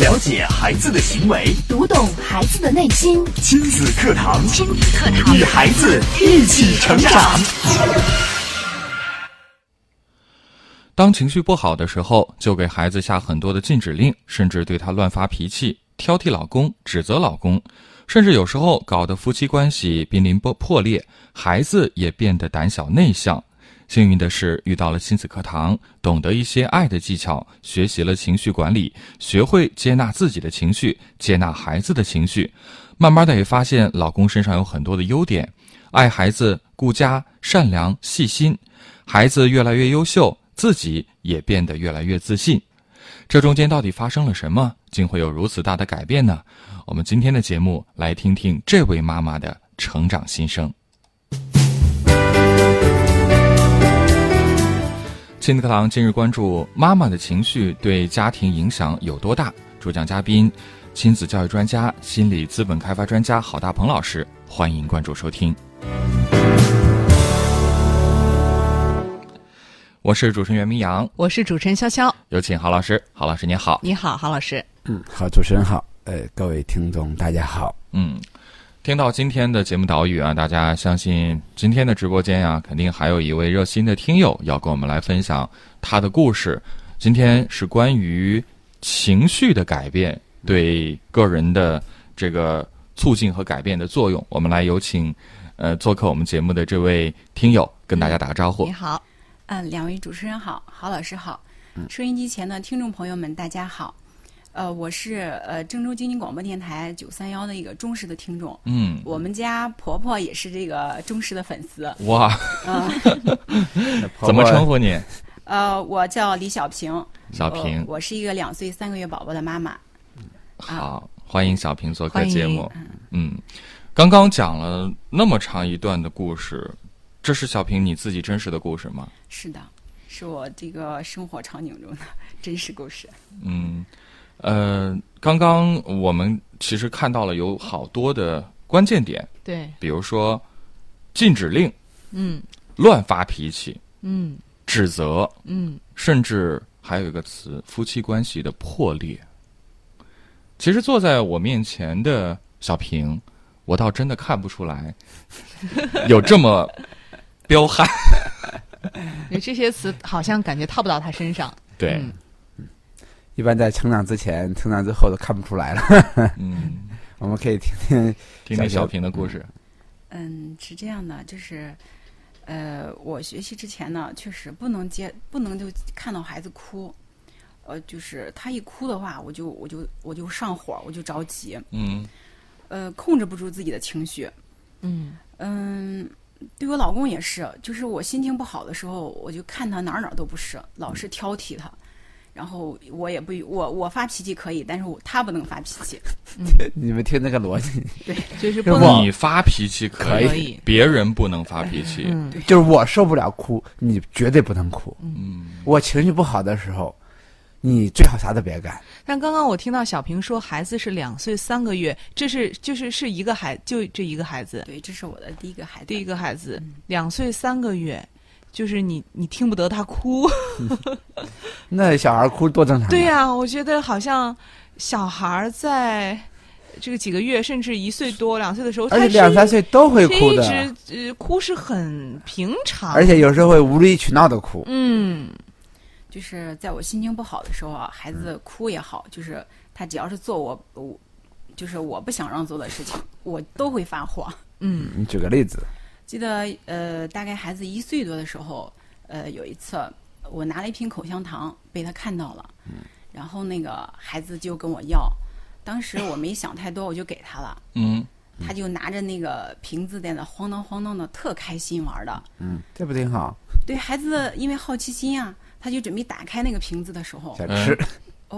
了解孩子的行为，读懂孩子的内心。亲子课堂，亲子课堂，与孩子一起成长。当情绪不好的时候，就给孩子下很多的禁止令，甚至对他乱发脾气、挑剔老公、指责老公，甚至有时候搞得夫妻关系濒临破破裂，孩子也变得胆小内向。幸运的是，遇到了亲子课堂，懂得一些爱的技巧，学习了情绪管理，学会接纳自己的情绪，接纳孩子的情绪，慢慢的也发现老公身上有很多的优点，爱孩子、顾家、善良、细心，孩子越来越优秀，自己也变得越来越自信。这中间到底发生了什么，竟会有如此大的改变呢？我们今天的节目来听听这位妈妈的成长心声。亲子课堂今日关注：妈妈的情绪对家庭影响有多大？主讲嘉宾：亲子教育专家、心理资本开发专家郝大鹏老师。欢迎关注收听。我是主持人袁明阳，我是主持人潇潇，有请郝老师。郝老师您好，你好，郝老师。嗯，好，主持人好，呃，各位听众大家好。嗯。听到今天的节目导语啊，大家相信今天的直播间呀，肯定还有一位热心的听友要跟我们来分享他的故事。今天是关于情绪的改变对个人的这个促进和改变的作用。我们来有请呃做客我们节目的这位听友跟大家打个招呼。你好，嗯，两位主持人好，郝老师好，收音机前的听众朋友们大家好。呃，我是呃郑州经济广播电台九三幺的一个忠实的听众。嗯，我们家婆婆也是这个忠实的粉丝。哇，嗯，怎么称呼你？呃，我叫李小平。小平，我是一个两岁三个月宝宝的妈妈。好，欢迎小平做客节目。嗯，刚刚讲了那么长一段的故事，这是小平你自己真实的故事吗？是的，是我这个生活场景中的 真实故事。嗯。呃，刚刚我们其实看到了有好多的关键点，对，比如说禁止令，嗯，乱发脾气，嗯，指责，嗯，甚至还有一个词，夫妻关系的破裂。其实坐在我面前的小平，我倒真的看不出来 有这么彪悍，有这些词好像感觉套不到他身上，对。一般在成长之前、成长之后都看不出来了。嗯，我们可以听听听听小平的故事。嗯，是这样的，就是，呃，我学习之前呢，确实不能接，不能就看到孩子哭，呃，就是他一哭的话，我就我就我就上火，我就着急。嗯。呃，控制不住自己的情绪。嗯。嗯，对我老公也是，就是我心情不好的时候，我就看他哪儿哪儿都不是，老是挑剔他。然后我也不我我发脾气可以，但是我他不能发脾气。你们听那个逻辑，对，就是不能你发脾气可以，别人不能发脾气。嗯，就是我受不了哭，你绝对不能哭。嗯，我情绪不好的时候，你最好啥都别干。但刚刚我听到小平说孩子是两岁三个月，这是就是是一个孩就这一个孩子。对，这是我的第一个孩子，第一个孩子两岁三个月。就是你，你听不得他哭，那小孩哭多正常。对呀，我觉得好像小孩在这个几个月，甚至一岁多、两岁的时候，而且两三岁都会哭的，一直呃哭是很平常，而且有时候会无理取闹的哭。嗯，就是在我心情不好的时候啊，孩子哭也好，就是他只要是做我我就是我不想让做的事情，我都会发火。嗯，你举个例子。记得呃，大概孩子一岁多的时候，呃，有一次我拿了一瓶口香糖，被他看到了，然后那个孩子就跟我要，当时我没想太多，我就给他了，嗯，他就拿着那个瓶子在那晃荡晃荡的，特开心玩的，嗯，这不挺好？对孩子，因为好奇心啊，他就准备打开那个瓶子的时候想吃。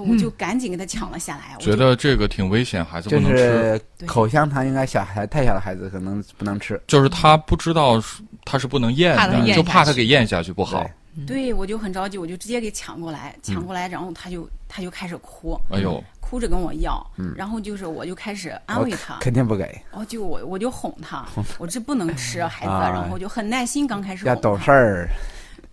我就赶紧给他抢了下来。觉得这个挺危险，孩子不能吃。口香糖应该小孩太小的孩子可能不能吃。就是他不知道他是不能咽的，就怕他给咽下去不好。对，我就很着急，我就直接给抢过来，抢过来，然后他就他就开始哭。哎呦，哭着跟我要，然后就是我就开始安慰他，肯定不给。哦，就我我就哄他，我这不能吃孩子，然后就很耐心，刚开始要懂事儿。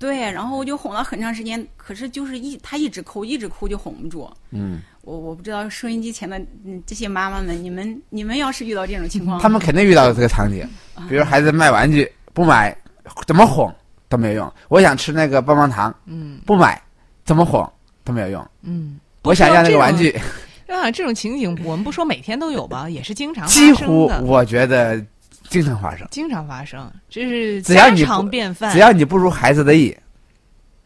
对，然后我就哄了很长时间，可是就是一他一直哭，一直哭就哄不住。嗯，我我不知道收音机前的嗯这些妈妈们，你们你们要是遇到这种情况，他们肯定遇到这个场景，比如孩子卖玩具不买，怎么哄都没有用。我想吃那个棒棒糖，嗯不买，怎么哄都没有用。嗯，我想要那个玩具，啊，这种情景我们不说每天都有吧，也是经常几发生的，乎我觉得经常发生。经常发生，这是只要你家常便饭。只要你不如孩子的意，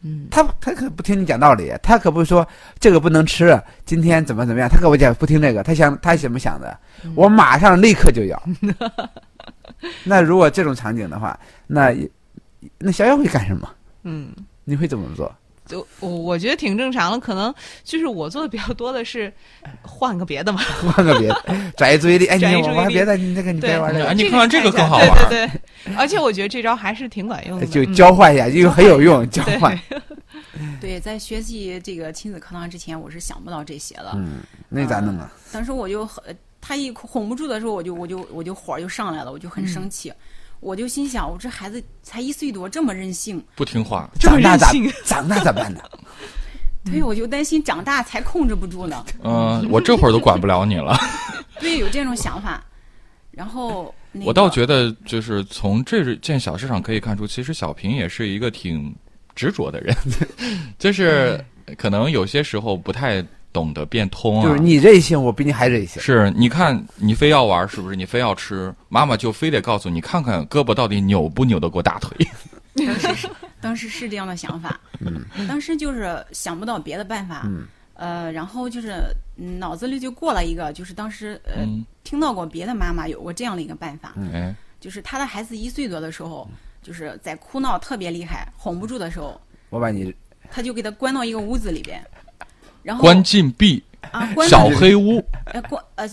嗯，他他可不听你讲道理，他可不说这个不能吃，今天怎么怎么样，他可不讲不听这个，他想他怎么想的，嗯我马上立刻就要。那如果这种场景的话，那那小小会干什么？嗯，你会怎么做？就我我觉得挺正常的，可能就是我做的比较多的是换个别的嘛。换个别的，转移注意力。哎，你我玩别的，你那个你别玩这个，哎你看看这个更好玩对对，而且我觉得这招还是挺管用的，就嗯交换一下，因为很有用，交换。对，在学习这个亲子课堂之前，我是想不到这些的。嗯，那咋弄啊？当时我就很，他一哄不住的时候，我就我就我就火就上来了，我就很嗯生气。我就心想，我这孩子才一岁多，这么任性，不听话，这么长大咋 长大咋办呢？对我就担心长大才控制不住呢。嗯、我这会儿都管不了你了。对，有这种想法。然后、那个、我倒觉得，就是从这件小事上可以看出，其实小平也是一个挺执着的人，就是可能有些时候不太懂得变通啊。就是你任性，我比你还任性。是，你看你非要玩，是不是？你非要吃，妈妈就非得告诉你，看看胳膊到底扭不扭得过大腿。当时是 当时是这样的想法，嗯。当时就是想不到别的办法，嗯。呃，然后就是嗯脑子里就过了一个，就是当时呃、嗯，听到过别的妈妈有过这样的一个办法，嗯，就是她的孩子一岁多的时候，就是在哭闹特别厉害、哄不住的时候，我把你她就给他关到一个屋子里边，然后关禁闭，啊关小黑屋，呃关呃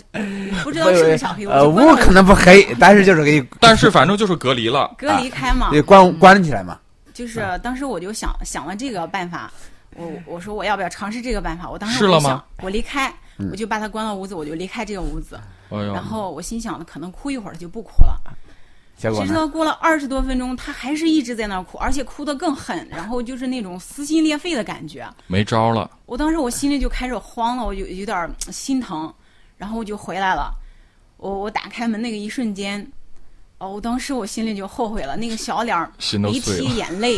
不知道是不是小黑屋，呃，屋可能不黑，但是就是给你 但是反正就是隔离了。隔离开嘛，给关关起来嘛。就是当时我就想想了这个办法，我我说我要不要尝试这个办法？我当时试了吗我就想？我离开，我就把他关到屋子，我就离开这个屋子。哎呦，然后我心想，可能哭一会儿就不哭了。结果？谁知道过了二十多分钟，他还是一直在那儿哭，而且哭得更狠，然后就是那种撕心裂肺的感觉。没招了。我当时我心里就开始慌了，我就有点儿心疼，然后我就回来了。我我打开门那个一瞬间，哦，我当时我心里就后悔了，那个小脸儿鼻涕眼泪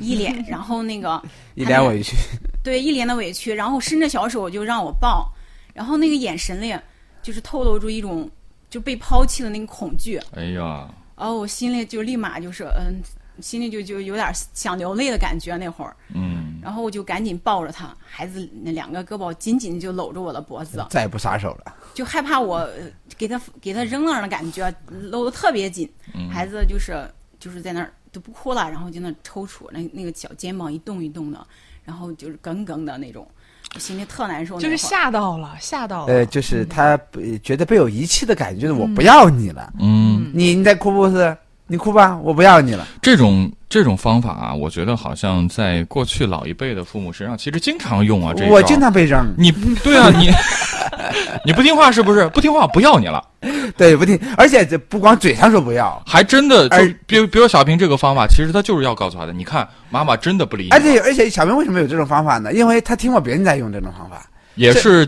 一脸，然后那个 一脸委屈，对，一脸的委屈，然后伸着小手就让我抱，然后那个眼神里就是透露出一种就被抛弃的那个恐惧，哎呀，然后我心里就立马就是嗯，心里就就有点想流泪的感觉那会儿，嗯，然后我就赶紧抱着他，孩子那两个胳膊紧紧就搂着我的脖子，再也不撒手了。就害怕我呃给他给他扔那儿的感觉，搂得特别紧，嗯。孩子就是就是在那儿都不哭了，然后就那抽搐，那那个小肩膀一动一动的，然后就是梗梗的那种，我心里特难受。就是吓到了，吓到了。呃，就是他呃觉得被有遗弃的感觉，就是我不要你了，嗯，你你在哭不是？你哭吧，我不要你了。这种这种方法啊，我觉得好像在过去老一辈的父母身上，其实经常用啊。这我经常被扔，你对啊，你 你不听话是不是？不听话不要你了，对不听，而且这不光嘴上说不要，还真的就而比如比如小平这个方法，其实他就是要告诉他的，你看妈妈真的不理你，而且而且小平为什么有这种方法呢？因为他听过别人在用这种方法。也是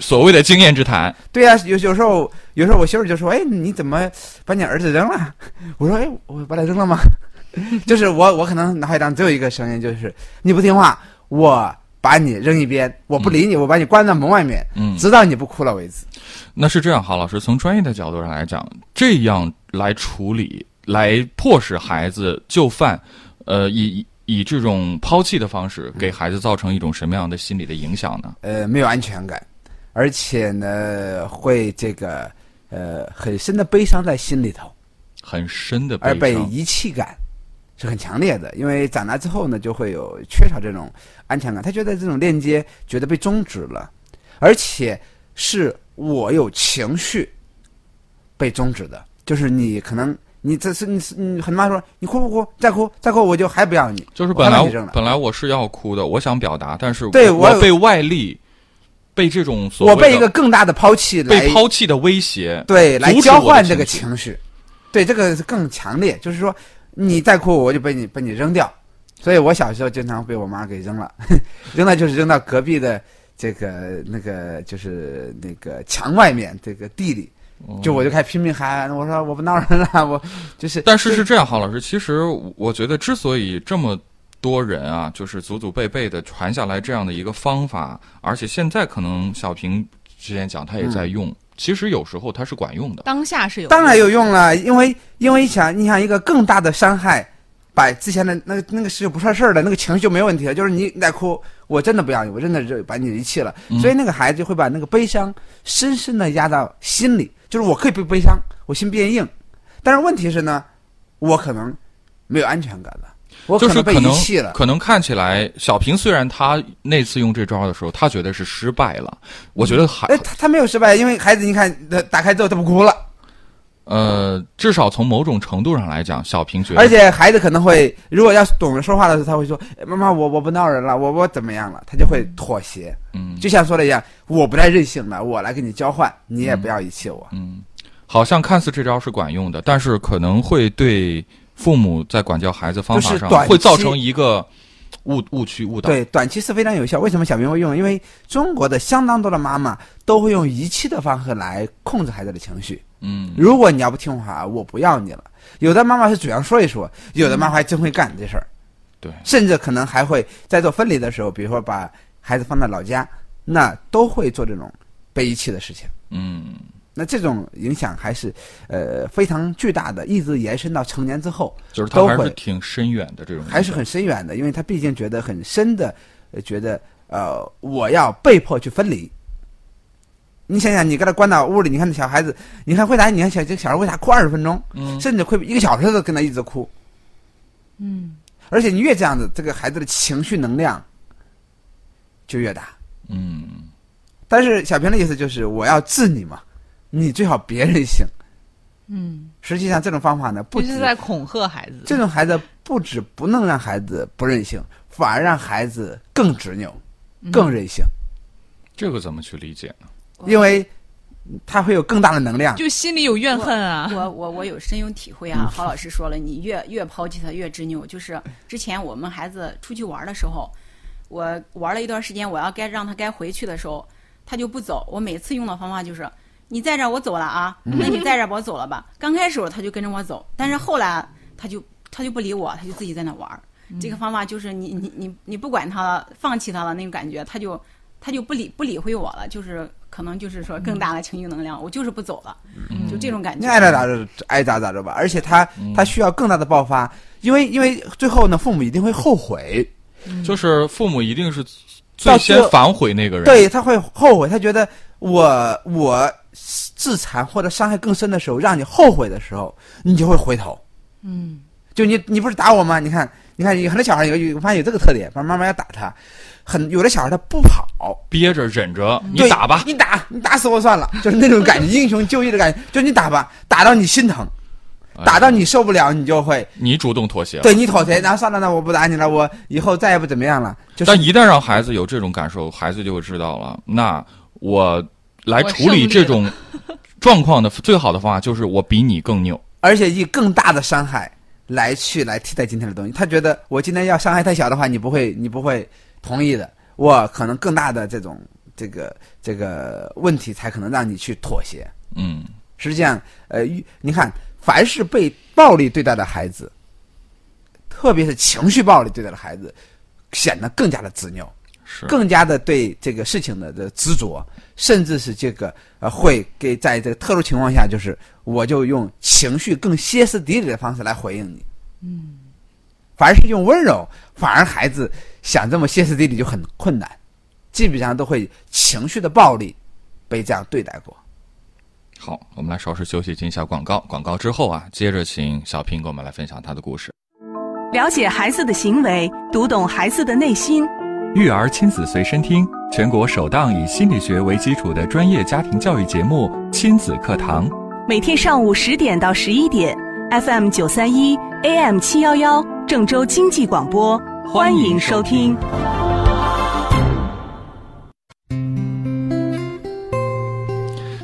所谓的经验之谈。对呀、有有时候有时候我媳妇就说：“哎，你怎么把你儿子扔了？”我说：“哎，我把他扔了吗？” 就是我我可能脑海当中只有一个声音，就是你不听话，我把你扔一边，我不理你，我把你关在门外面，嗯，直到你不哭了为止。那是这样，郝老师从专业的角度上来讲，这样来处理，来迫使孩子就范，呃，以以以这种抛弃的方式给孩子造成一种什么样的心理的影响呢？呃，没有安全感，而且呢，会这个呃很深的悲伤在心里头，很深的而被。遗弃感是很强烈的。因为长大之后呢，就会有缺少这种安全感，他觉得这种链接觉得被终止了，而且是我有情绪被终止的，就是你可能。你这是你是你很妈说你哭不哭？再哭再哭我就还不要你，就是本来本来我是要哭的，我想表达，但是对我被外力，被这种所我被一个更大的抛弃来被抛弃的威胁，对，来交换这个情绪情绪，对，这个是更强烈。就是说，你再哭，我就被你被你扔掉。所以我小时候经常被我妈给扔了，扔了就是扔到隔壁的这个那个就是那个墙外面这个地里，就我就开始拼命喊，我说我不闹人了，我 就是。但是是这样，郝老师，其实我觉得之所以这么多人啊，就是祖祖辈辈的传下来这样的一个方法，而且现在可能小平之前讲他也在用，其实有时候它是管用的。当下是有，当然有用了，因为因为想你想一个更大的伤害，把之前的那个那个事就不算事儿了，那个情绪就没问题了。就是你你在哭，我真的不要你，我真的就把你遗弃了，所以那个孩子就会把那个悲伤深深的压到心里。就是我可以不悲伤，我心变硬，但是问题是呢，我可能没有安全感了，我就是可能遗弃了。可能看起来小平虽然他那次用这招的时候，他觉得是失败了，我觉得还哎，他他没有失败，因为孩子你看，他打开之后他不哭了，呃，至少从某种程度上来讲，小平觉得而且孩子可能会，如果要是懂得说话的时候，他会说：“哎妈妈，我我不闹人了，我我怎么样了？”他就会妥协。嗯就像说的一样，我不再任性了，我来跟你交换，你也不要遗弃我。嗯，好像看似这招是管用的，但是可能会对父母在管教孩子方法上会造成一个误误区误导。对，短期是非常有效。为什么小明会用？因为中国的相当多的妈妈都会用遗弃的方式来控制孩子的情绪。嗯，如果你要不听话，我不要你了。有的妈妈是嘴上说一说，有的妈妈还真会干这事儿。对，甚至可能还会在做分离的时候，比如说把孩子放在老家，那都会做这种被遗弃的事情。嗯，那这种影响还是呃非常巨大的，一直延伸到成年之后，就是他还是都会挺深远的这种，还是很深远的，因为他毕竟觉得很深的，呃觉得呃我要被迫去分离。你想想，你给他关到屋里，你看那小孩子，你看会啥？你看小这小孩为啥哭二十分钟，嗯甚至会一个小时都跟他一直哭，嗯，而且你越这样子，这个孩子的情绪能量就越大。嗯但是小平的意思就是，我要治你嘛，你最好别任性。嗯，实际上这种方法呢，不是在恐吓孩子。这种孩子不止不能让孩子不任性，反而让孩子更执拗、更任性，这个怎么去理解呢？因为他会有更大的能量。就心里有怨恨啊。我我我有深有体会啊！郝老师说了，你越越抛弃他越执拗。就是之前我们孩子出去玩的时候，我玩了一段时间，我要该让他该回去的时候，他就不走。我每次用的方法就是，你在这儿我走了啊，那你在这儿我走了吧。刚开始他就跟着我走，但是后来他就他就不理我，他就自己在那玩儿。这个方法就是你你你你不管他了，放弃他了那种感觉，他就他就不理不理会我了，就是可能就是说更大的情绪能量，我就是不走了，就这种感觉。你爱咋咋着，爱咋咋着吧。而且他他需要更大的爆发，因为因为最后呢，父母一定会后悔，就是父母一定是最先反悔那个人。对他会后悔，他觉得我我自残或者伤害更深的时候，让你后悔的时候，你就会回头。嗯，就你你不是打我吗？你看你看，有很多小孩有有我发现有这个特点，爸爸妈妈要打他，很有的小孩他不跑，憋着忍着，你打吧。你打你打死我算了，就是那种感觉，英雄就义的感觉，就你打吧，打到你心疼，哎打到你受不了，你就会你主动妥协。对你妥协，然后算了，那我不打你了，我以后再也不怎么样了。就是但一旦让孩子有这种感受，孩子就会知道了。那我来处理这种状况的最好的方法就是我比你更牛。而且以更大的伤害来去来替代今天的东西。他觉得我今天要伤害太小的话，你不会你不会同意的。我可能更大的这种这个这个问题，才可能让你去妥协。嗯，实际上，呃，你看，凡是被暴力对待的孩子，特别是情绪暴力对待的孩子，显得更加的执拗。是更加的对这个事情的的执着，甚至是这个呃，会给在这个特殊情况下，就是我就用情绪更歇斯底里的方式来回应你。嗯，反而是用温柔，反而孩子想这么歇斯底里就很困难，基本上都会情绪的暴力被这样对待过。好，我们来稍事休息，进一下广告。广告之后啊，接着请小平给我们来分享他的故事。了解孩子的行为，读懂孩子的内心。育儿亲子随身听，全国首档以心理学为基础的专业家庭教育节目《亲子课堂》。每天上午十点到十一点，FM 九三一，AM 七幺幺，郑州经济广播，欢迎收听。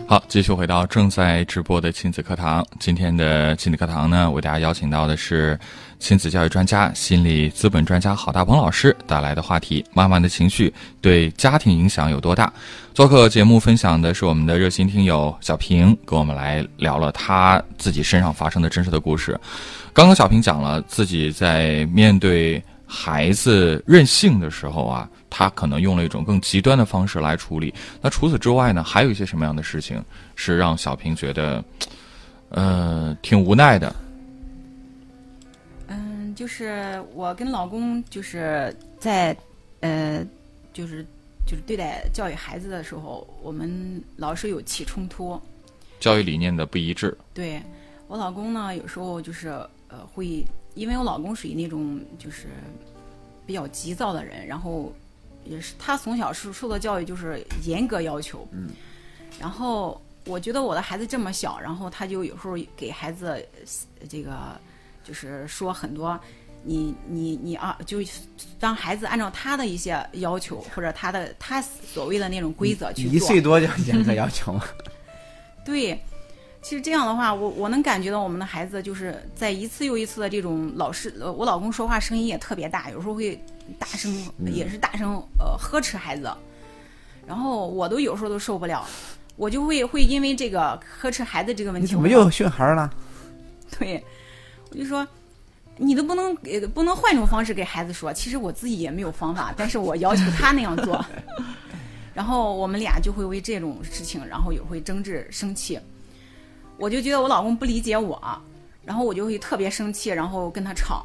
好，继续回到正在直播的亲子课堂。今天的亲子课堂呢，为大家邀请到的是亲子教育专家、心理资本专家郝大鹏老师带来的话题：妈妈的情绪对家庭影响有多大？做客节目分享的是我们的热心听友小平，跟我们来聊了他自己身上发生的真实的故事。刚刚小平讲了自己在面对孩子任性的时候啊，他可能用了一种更极端的方式来处理。那除此之外呢，还有一些什么样的事情是让小平觉得，呃，挺无奈的？嗯，就是我跟老公就是在呃，就是就是对待教育孩子的时候，我们老是有起冲突。教育理念的不一致。对我老公呢，有时候就是呃会，因为我老公属于那种就是比较急躁的人，然后也是他从小受受的教育就是严格要求，嗯，然后我觉得我的孩子这么小，然后他就有时候给孩子呃这个就是说很多。你你你啊，就让孩子按照他的一些要求，或者他的他所谓的那种规则去做。一岁多就严格要求吗，对，其实这样的话，我我能感觉到我们的孩子就是在一次又一次的这种老师，呃，我老公说话声音也特别大，有时候会大声，也是大声呃呵斥孩子，然后我都有时候都受不了，我就会会因为这个呵斥孩子这个问题，你怎么又训孩儿了？对，我就说。你都不能给不能换种方式给孩子说，其实我自己也没有方法，但是我要求他那样做，然后我们俩就会为这种事情，然后也会争执生气。我就觉得我老公不理解我，然后我就会特别生气，然后跟他吵。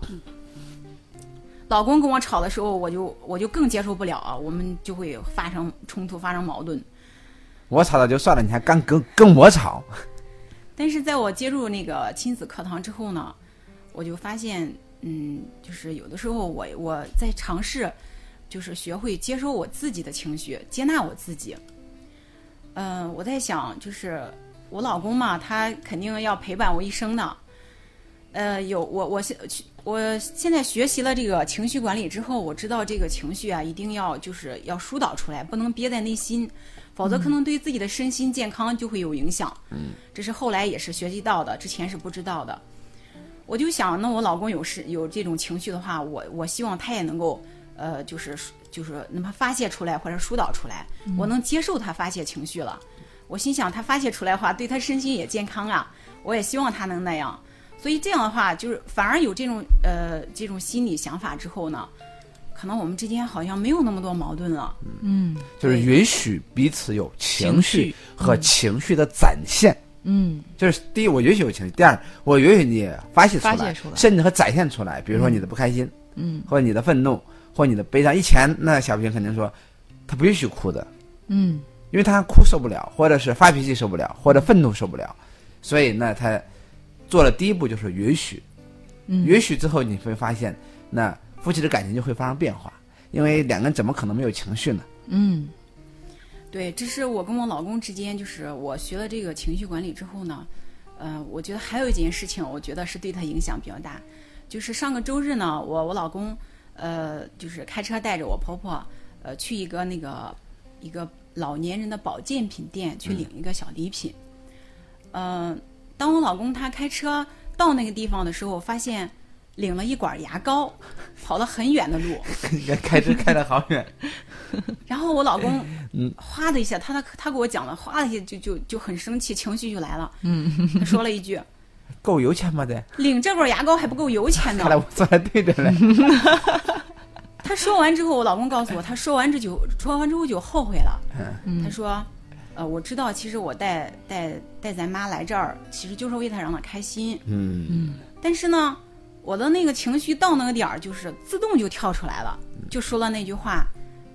老公跟我吵的时候，我就我就更接受不了啊，我们就会发生冲突，发生矛盾。我吵了就算了，你还敢跟跟我吵？但是在我接入那个亲子课堂之后呢？我就发现，嗯，就是有的时候我我在尝试，就是学会接受我自己的情绪，接纳我自己。嗯，我在想，就是我老公嘛，他肯定要陪伴我一生的。呃，有我我现我现在学习了这个情绪管理之后，我知道这个情绪啊，一定要就是要疏导出来，不能憋在内心，否则可能对自己的身心健康就会有影响。嗯，这是后来也是学习到的，之前是不知道的。我就想，那我老公有事有这种情绪的话，我我希望他也能够，呃，就是就是那么发泄出来或者疏导出来，我能接受他发泄情绪了。我心想，他发泄出来的话，对他身心也健康啊。我也希望他能那样。所以这样的话，就是反而有这种呃这种心理想法之后呢，可能我们之间好像没有那么多矛盾了。嗯，就是允许彼此有情绪和情绪的展现。嗯，就是第一，我允许有情绪；第二，我允许你发泄出来，发泄出来甚至和展现出来。比如说你的不开心，嗯或者你的愤怒，或者你的悲伤。以前那小平肯定说，他不允许哭的，嗯因为他哭受不了，或者是发脾气受不了，或者愤怒受不了，所以呢，他做了第一步就是允许。嗯，允许之后，你会发现，那夫妻的感情就会发生变化，因为两个人怎么可能没有情绪呢？嗯对，这是我跟我老公之间，就是我学了这个情绪管理之后呢，呃，我觉得还有一件事情，我觉得是对他影响比较大，就是上个周日呢，我我老公，呃，就是开车带着我婆婆，呃，去一个那个一个老年人的保健品店去领一个小礼品，嗯、当我老公他开车到那个地方的时候，发现领了一管牙膏，跑了很远的路，开车开的好远，然后我老公，嗯，哗的一下，他他他给我讲了，哗的一下就就就很生气，情绪就来了。嗯，他说了一句 够油钱吗？得，：“领这管牙膏还不够油钱呢看来。我说的对着嘞。”他说完之后，我老公告诉我，他说完这就说完之后就后悔了。嗯他说：“呃，我知道，其实我带带带咱妈来这儿，其实就是为她让她开心。嗯，嗯但是呢，我的那个情绪到那个点儿，就是自动就跳出来了，就说了那句话。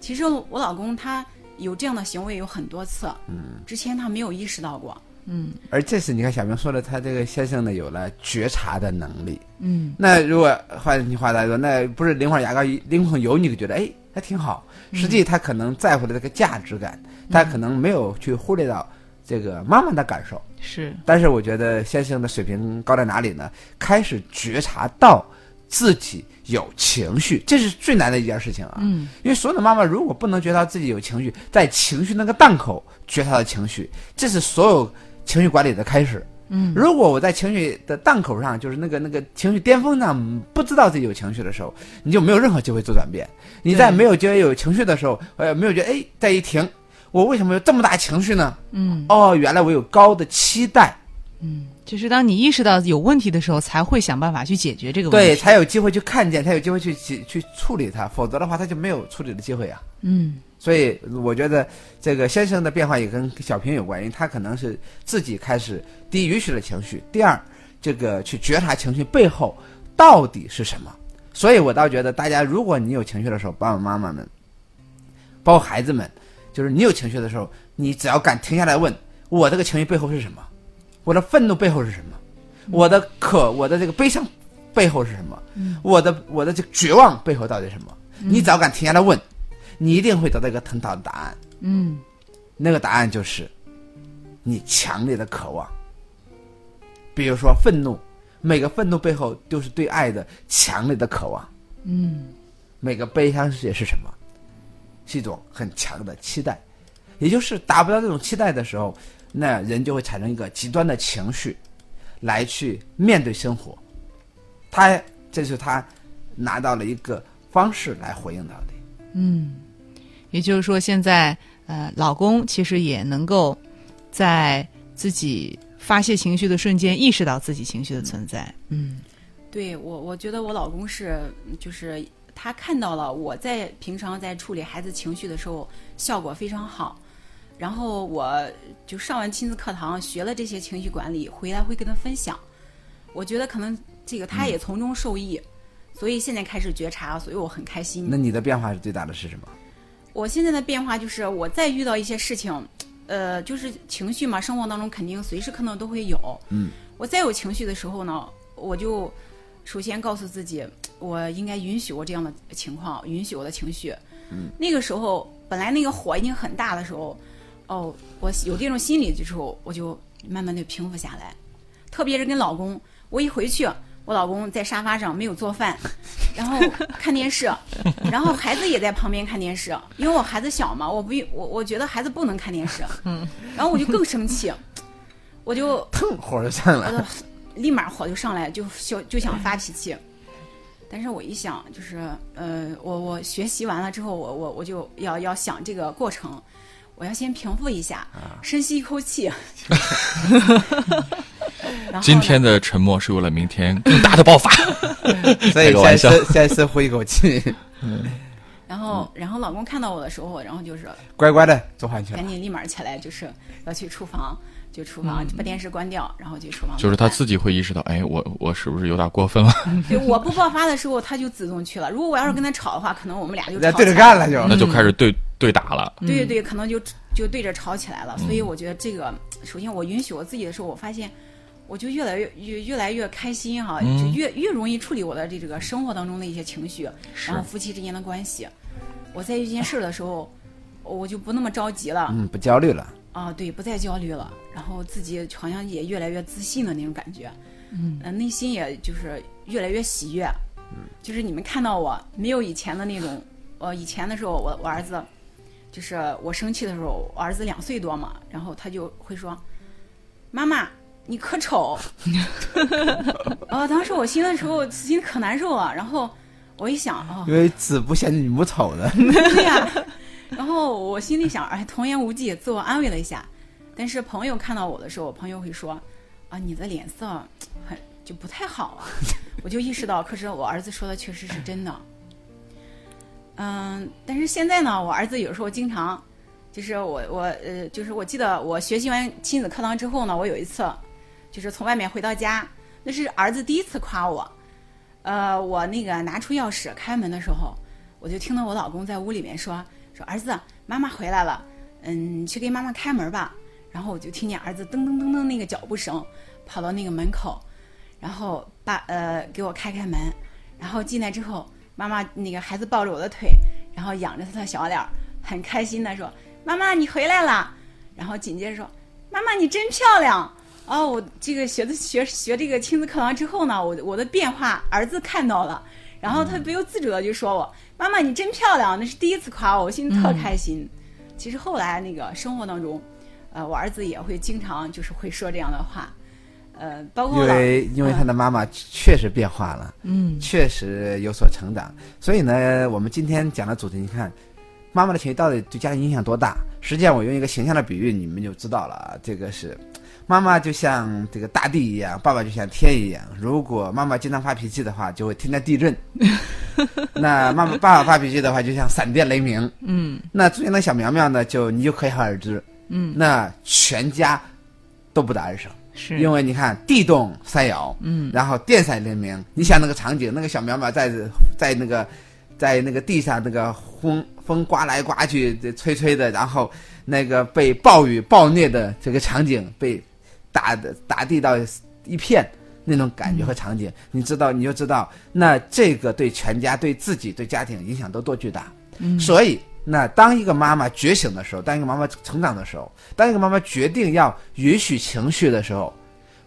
其实我老公他有这样的行为有很多次，嗯，之前他没有意识到过。嗯而这次你看小明说的，他这个先生呢有了觉察的能力。嗯那如果换句话来说，那不是拎块牙膏、拎桶油，你就觉得哎还挺好。实际他可能在乎的这个价值感，他可能没有去忽略到这个妈妈的感受。是但是我觉得先生的水平高在哪里呢？开始觉察到自己有情绪，这是最难的一件事情啊。嗯，因为所有的妈妈如果不能觉察自己有情绪，在情绪那个档口觉察到情绪，这是所有情绪管理的开始。嗯，如果我在情绪的档口上，就是那个那个情绪巅峰上，不知道自己有情绪的时候，你就没有任何机会做转变。你在没有觉得有情绪的时候，呃，没有觉得哎，再一停，我为什么有这么大情绪呢？嗯哦，原来我有高的期待，嗯，就是当你意识到有问题的时候，才会想办法去解决这个问题。对，才有机会去看见，才有机会去去去处理它，否则的话，他就没有处理的机会啊。嗯所以我觉得这个先生的变化也跟小平有关，因为他可能是自己开始第一允许了情绪，第二这个去觉察情绪背后到底是什么。所以我倒觉得大家，如果你有情绪的时候，爸爸妈妈们，包括孩子们，就是你有情绪的时候，你只要敢停下来问我这个情绪背后是什么，我的愤怒背后是什么，我的可，我的这个悲伤背后是什么，我的我的这个绝望背后到底是什么？你只要敢停下来问。你一定会得到一个很好的答案，嗯那个答案就是你强烈的渴望。比如说愤怒，每个愤怒背后都是对爱的强烈的渴望；嗯每个悲伤也是什么？是一种很强的期待。也就是达不到这种期待的时候，那人就会产生一个极端的情绪，来去面对生活。他这是他拿到了一个方式来回应到的。嗯，也就是说，现在呃，老公其实也能够在自己发泄情绪的瞬间意识到自己情绪的存在。嗯对我，我觉得我老公是，就是他看到了我在平常在处理孩子情绪的时候效果非常好，然后我就上完亲子课堂学了这些情绪管理，回来会跟他分享。我觉得可能这个他也从中受益，所以现在开始觉察，所以我很开心。那你的变化是最大的是什么？我现在的变化就是，我再遇到一些事情，呃，就是情绪嘛，生活当中肯定随时可能都会有。嗯，我再有情绪的时候呢，我就首先告诉自己，我应该允许我这样的情况，允许我的情绪。嗯，那个时候本来那个火已经很大的时候，哦，我有这种心理的时候，我就慢慢的平复下来。特别是跟老公，我一回去，我老公在沙发上没有做饭，然后看电视，然后孩子也在旁边看电视，因为我孩子小嘛，我不我我觉得孩子不能看电视，嗯，然后我就更生气，我就腾火就上来了。立马火就上来，就就就想发脾气。但是我一想，就是呃，我我学习完了之后，我我我就要要想这个过程，我要先平复一下，深吸一口气。今天的沉默是为了明天更大的爆发。所以开个玩笑先深先深呼一口气，然后然后老公看到我的时候，然后就是乖乖的做饭去了赶。紧立马起来，就是要去厨房，就厨房把电视关掉，然后去厨房。就是他自己会意识到，哎，我我是不是有点过分了？对我不爆发的时候，他就自动去了。如果我要是跟他吵的话，可能我们俩就那对着干了就。那就开始对对打了。对对对，可能就就对着吵起来了。所以我觉得这个，首先我允许我自己的时候，我发现我就越来越越越来越开心哈、嗯就越越容易处理我的这这个生活当中的一些情绪，然后夫妻之间的关系。我在遇见事的时候，我就不那么着急了。嗯，不焦虑了。啊，对，不再焦虑了，然后自己好像也越来越自信的那种感觉，嗯，呃、内心也就是越来越喜悦，嗯，就是你们看到我没有以前的那种，呃，以前的时候我我儿子，就是我生气的时候，我儿子两岁多嘛，然后他就会说，妈妈你可丑，啊，当时我心的时候心可难受了，然后我一想，哦，因为子不嫌女母丑的。对呀、然后我心里想，哎，童言无忌，自我安慰了一下。但是朋友看到我的时候，朋友会说，啊，你的脸色很就不太好啊。我就意识到，可是我儿子说的确实是真的。嗯，但是现在呢，我儿子有时候经常，就是我我呃，就是我记得我学习完亲子课堂之后呢，我有一次，就是从外面回到家，那是儿子第一次夸我。呃，我那个拿出钥匙开门的时候，我就听到我老公在屋里面说说儿子，妈妈回来了，嗯，去给妈妈开门吧。然后我就听见儿子噔噔噔噔那个脚步声，跑到那个门口，然后把呃给我开开门，然后进来之后，妈妈那个孩子抱着我的腿，然后仰着他的小脸儿，很开心的说：“妈妈你回来了。”然后紧接着说：“妈妈你真漂亮。”哦，我这个学的学学这个亲子课堂之后呢，我我的变化儿子看到了，然后他不由自主的就说我：“妈妈，你真漂亮！”那是第一次夸我，我心里特开心。其实后来那个生活当中，呃，我儿子也会经常就是会说这样的话，呃，包括因为因为他的妈妈确实变化了，嗯确实有所成长，所以呢，我们今天讲的主题，你看，妈妈的情绪到底对家庭影响多大？实际上，我用一个形象的比喻，你们就知道了啊。这个是，妈妈就像这个大地一样，爸爸就像天一样。如果妈妈经常发脾气的话，就会天天地震；那妈妈爸爸发脾气的话，就像闪电雷鸣。嗯那中间的小苗苗呢，就你就可想而知，嗯，那全家都不得安生。是。因为你看地动山摇，嗯。然后电闪雷鸣，你想那个场景，那个小苗苗在在那个在那个地上，那个风风刮来刮去，这吹吹的，然后那个被暴雨暴虐的这个场景，被打的打地到一片那种感觉和场景，你知道你就知道，那这个对全家、对自己、对家庭影响都多巨大。嗯。所以，那当一个妈妈觉醒的时候，当一个妈妈成长的时候，当一个妈妈决定要允许情绪的时候，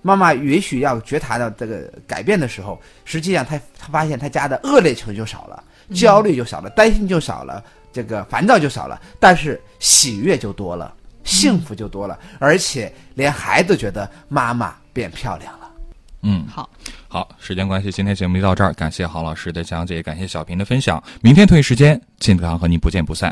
妈妈允许要觉察到这个改变的时候，实际上她她发现她家的恶劣情绪就少了，焦虑就少了，担心就少了，这个烦躁就少了，但是喜悦就多了，幸福就多了，而且连孩子觉得妈妈变漂亮了。嗯，好，好，时间关系，今天节目就到这儿，感谢郝老师的讲解，感谢小平的分享。明天同一时间，亲子堂和您不见不散。